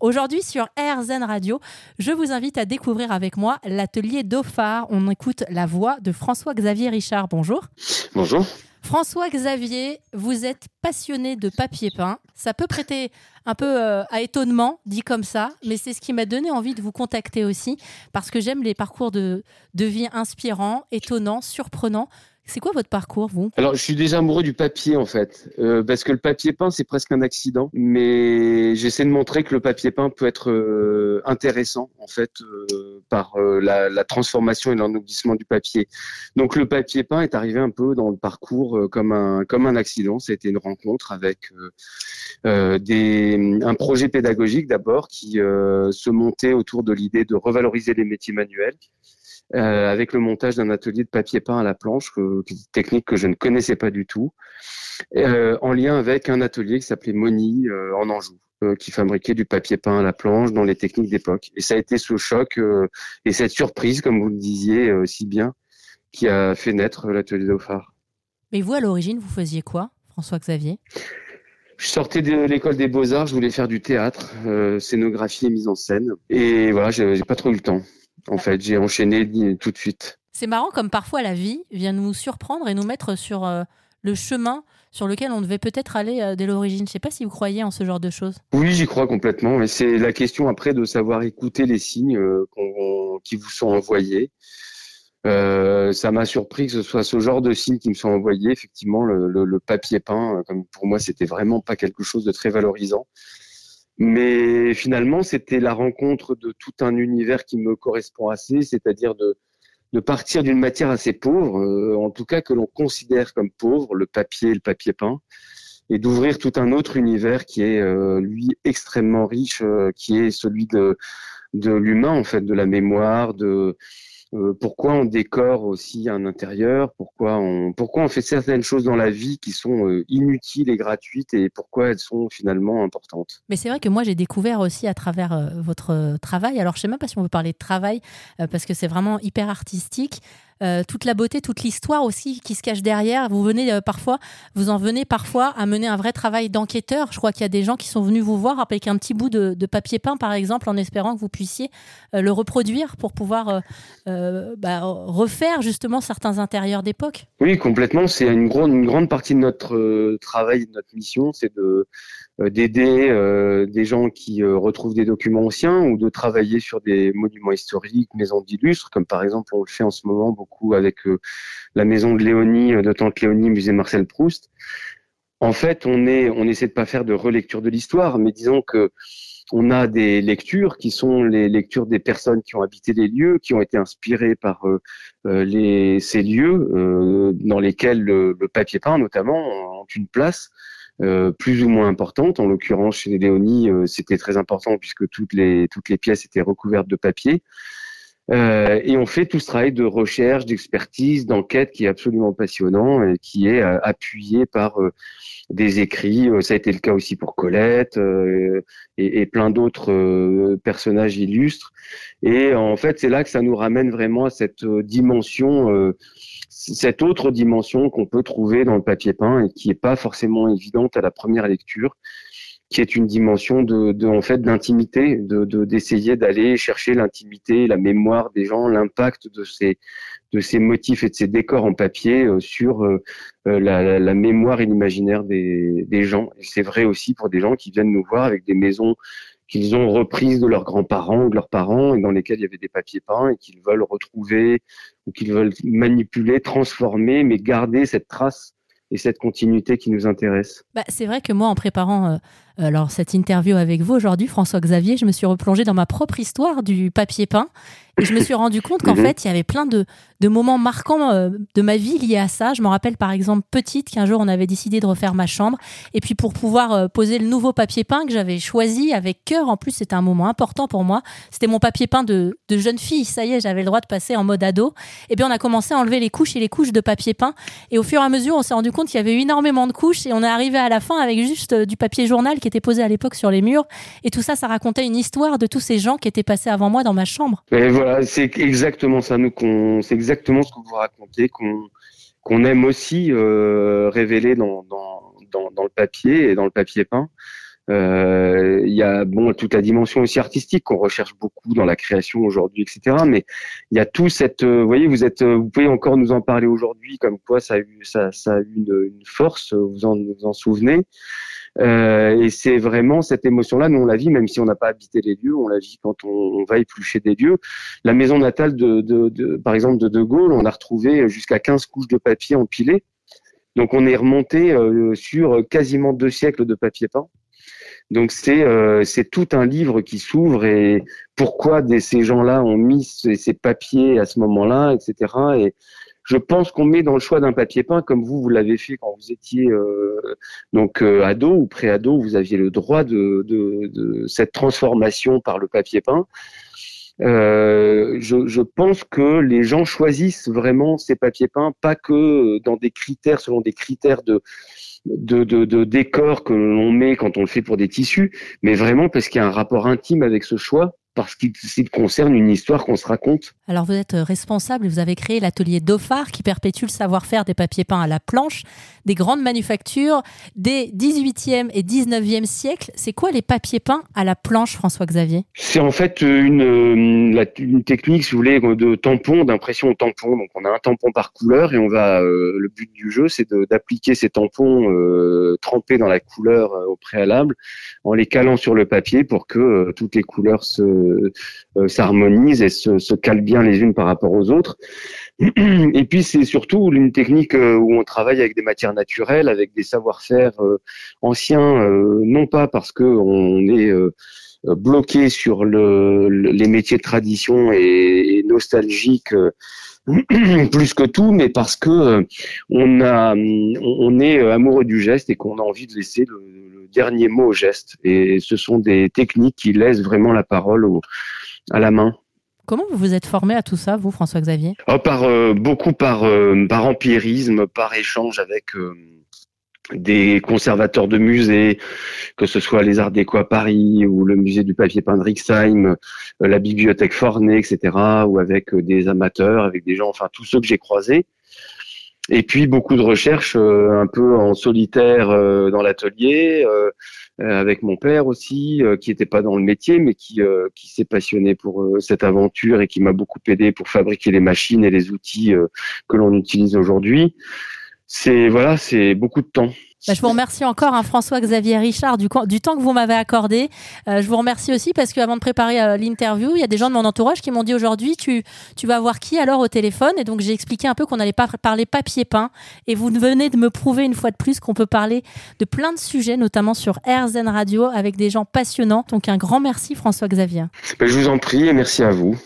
Aujourd'hui sur RZN Radio, je vous invite à découvrir avec moi l'atelier Dauphard. On écoute la voix de François-Xavier Richard. Bonjour. Bonjour. François-Xavier, vous êtes passionné de papier peint. Ça peut prêter un peu euh, à étonnement, dit comme ça, mais c'est ce qui m'a donné envie de vous contacter aussi, parce que j'aime les parcours de, de vie inspirants, étonnants, surprenants. C'est quoi votre parcours, vous? Alors, je suis déjà amoureux du papier, en fait, euh, parce que le papier peint, c'est presque un accident, mais j'essaie de montrer que le papier peint peut être euh, intéressant, en fait, euh, par la, la, transformation et l'ennoblissement du papier. Donc, le papier peint est arrivé un peu dans le parcours comme un comme un accident. C'était une rencontre avec des, un projet pédagogique d'abord qui se montait autour de l'idée de revaloriser les métiers manuels euh, avec le montage d'un atelier de papier peint à la planche, que, technique que je ne connaissais pas du tout, euh, en lien avec un atelier qui s'appelait Moni euh, en Anjou qui fabriquait du papier peint à la planche dans les techniques d'époque. Et ça a été ce choc et cette surprise, comme vous le disiez si bien, qui a fait naître l'atelier d'Ophar. Mais vous, à l'origine, vous faisiez quoi, François-Xavier? Je sortais de l'école des beaux-arts, je voulais faire du théâtre, scénographie et mise en scène. Et voilà, j'ai pas trop eu le temps. En fait, j'ai enchaîné tout de suite. C'est marrant comme parfois la vie vient nous surprendre et nous mettre sur euh, le chemin sur lequel on devait peut-être aller euh, dès l'origine. Je ne sais pas si vous croyez en ce genre de choses. Oui, j'y crois complètement. Mais c'est la question après de savoir écouter les signes euh, qui vous sont envoyés. ça m'a surpris que ce soit ce genre de signes qui me sont envoyés. Effectivement, le, le papier peint, comme pour moi, c'était vraiment pas quelque chose de très valorisant. Mais finalement, c'était la rencontre de tout un univers qui me correspond assez, c'est-à-dire de, de partir d'une matière assez pauvre, euh, en tout cas que l'on considère comme pauvre, le papier, le papier peint, et d'ouvrir tout un autre univers qui est euh, lui extrêmement riche, euh, qui est celui de de l'humain en fait, de la mémoire, de euh, pourquoi on décore aussi un intérieur, pourquoi on, pourquoi on fait certaines choses dans la vie qui sont euh, inutiles et gratuites et pourquoi elles sont finalement importantes? Mais c'est vrai que moi j'ai découvert aussi à travers euh, votre travail, alors je sais même pas si on veut parler de travail parce que c'est vraiment hyper artistique, euh, toute la beauté, toute l'histoire aussi qui se cache derrière. Vous venez euh, parfois, vous en venez parfois à mener un vrai travail d'enquêteur. Je crois qu'il y a des gens qui sont venus vous voir avec un petit bout de, papier peint, par exemple, en espérant que vous puissiez euh, le reproduire pour pouvoir bah, refaire justement certains intérieurs d'époque. Oui, complètement. C'est une, une grande partie de notre travail, de notre mission, c'est de d'aider euh, des gens qui euh, retrouvent des documents anciens ou de travailler sur des monuments historiques, maisons d'illustres, comme par exemple on le fait en ce moment beaucoup avec la maison de Léonie, de Tante Léonie, musée Marcel Proust. En fait, on est, on essaie de pas faire de relecture de l'histoire, mais disons que on a des lectures qui sont les lectures des personnes qui ont habité les lieux, qui ont été inspirées par les, ces lieux dans lesquels le, le, papier peint notamment ont une place. Euh, plus ou moins importante. En l'occurrence, chez Léonie, euh, c'était très important puisque toutes les toutes les pièces étaient recouvertes de papier. Euh, et on fait tout ce travail de recherche, d'expertise, d'enquête qui est absolument passionnant et qui est appuyé par des écrits. Ça a été le cas aussi pour Colette et, et, plein d'autres personnages illustres. Et en fait, c'est là que ça nous ramène vraiment à cette dimension cette autre dimension qu'on peut trouver dans le papier peint et qui n'est pas forcément évidente à la première lecture, qui est une dimension de, de en fait d'intimité, de d'essayer d'aller chercher l'intimité, la mémoire des gens, l'impact de ces de ces motifs et de ces décors en papier euh, sur euh, euh, la, la, mémoire et l'imaginaire des, des gens. C'est vrai aussi pour des gens qui viennent nous voir avec des maisons qu'ils ont reprises de leurs grands-parents ou de leurs parents et dans lesquelles il y avait des papiers peints et qu'ils veulent retrouver ou qu'ils veulent manipuler, transformer, mais garder cette trace et cette continuité qui nous intéresse. Bah, c'est vrai que moi, en préparant alors cette interview avec vous aujourd'hui, François Xavier, je me suis replongée dans ma propre histoire du papier peint et je me suis rendu compte qu'en mhm. fait, il y avait plein de, de moments marquants euh, de ma vie liés à ça. Je me rappelle par exemple petite qu'un jour on avait décidé de refaire ma chambre et puis pour pouvoir euh, poser le nouveau papier peint que j'avais choisi avec cœur, en plus c'était un moment important pour moi. C'était mon papier peint de, de jeune fille. Ça y est, j'avais le droit de passer en mode ado. Et bien on a commencé à enlever les couches et les couches de papier peint et au fur et à mesure on s'est rendu compte qu'il y avait eu énormément de couches et on est arrivé à la fin avec juste euh, du papier journal qui était posé à l'époque sur les murs. Et tout ça, ça racontait une histoire de tous ces gens qui étaient passés avant moi dans ma chambre. Et voilà, c'est exactement ça. C'est exactement ce que vous racontez, qu'on aime aussi euh, révéler dans, le papier et dans le papier peint. Euh, il y a bon toute la dimension aussi artistique qu'on recherche beaucoup dans la création aujourd'hui, etc. Mais il y a tout cette, vous voyez, vous êtes, vous pouvez encore nous en parler aujourd'hui, comme quoi ça a eu, une, force, vous vous en souvenez. Euh, et c'est vraiment cette émotion-là, nous on la vit, même si on n'a pas habité les lieux, on la vit quand on, va éplucher des lieux. La maison natale de, de, de, par exemple, de De Gaulle, on a retrouvé jusqu'à 15 couches de papier empilées. Donc on est remonté euh, sur quasiment deux siècles de papier peint. Donc c'est euh, c'est tout un livre qui s'ouvre et pourquoi ces gens-là ont mis ces, papiers à ce moment-là, etc. Et je pense qu'on met dans le choix d'un papier peint, comme vous, vous l'avez fait quand vous étiez euh, donc euh, ado ou pré-ado, vous aviez le droit de, cette transformation par le papier peint. Euh, je, pense que les gens choisissent vraiment ces papiers peints, pas que dans des critères, selon des critères de décor que l'on met quand on le fait pour des tissus, mais vraiment parce qu'il y a un rapport intime avec ce choix parce qu'il concerne une histoire qu'on se raconte. Alors vous êtes responsable et vous avez créé l'atelier Dauphard qui perpétue le savoir-faire des papiers peints à la planche, des grandes manufactures des 18e et 19e siècles. C'est quoi les papiers peints à la planche, François-Xavier? C'est en fait une, une, technique, si vous voulez, de tampon, d'impression au tampon. Donc on a un tampon par couleur et on va. Euh, le but du jeu, c'est d'appliquer ces tampons euh, trempés dans la couleur euh, au préalable, en les calant sur le papier pour que euh, toutes les couleurs se euh, s'harmonisent et se, se calent bien les unes par rapport aux autres. Et puis c'est surtout une technique euh, où on travaille avec des matières naturelles, avec des savoir-faire euh, anciens, non pas parce que on est bloqué sur le, les métiers de tradition et, nostalgique plus que tout, mais parce que on est amoureux du geste et qu'on a envie de laisser le, dernier mot au geste. Et ce sont des techniques qui laissent vraiment la parole au, à la main. Comment vous vous êtes formé à tout ça, vous, François-Xavier? Oh, Par euh, beaucoup par euh, par empirisme, par échange avec euh, des conservateurs de musées, que ce soit les Arts Déco à Paris ou le musée du papier peint de Rixheim, la bibliothèque Forney, etc., ou avec des amateurs, avec des gens, enfin tous ceux que j'ai croisés. Et puis beaucoup de recherches euh, un peu en solitaire euh, dans l'atelier, euh, avec mon père aussi, qui n'était pas dans le métier, mais qui, qui s'est passionné pour cette aventure et qui m'a beaucoup aidé pour fabriquer les machines et les outils que l'on utilise aujourd'hui. C'est voilà, c'est beaucoup de temps. Bah, je vous remercie encore, hein, François-Xavier Richard, du, du, temps que vous m'avez accordé. Euh, je vous remercie aussi parce qu'avant de préparer euh, l'interview, il y a des gens de mon entourage qui m'ont dit aujourd'hui, tu, tu vas voir qui alors au téléphone? Et donc j'ai expliqué un peu qu'on n'allait pas parler papier peint. Et vous venez de me prouver une fois de plus qu'on peut parler de plein de sujets, notamment sur RZN Radio, avec des gens passionnants. Donc un grand merci, François-Xavier. Bah, je vous en prie et merci à vous.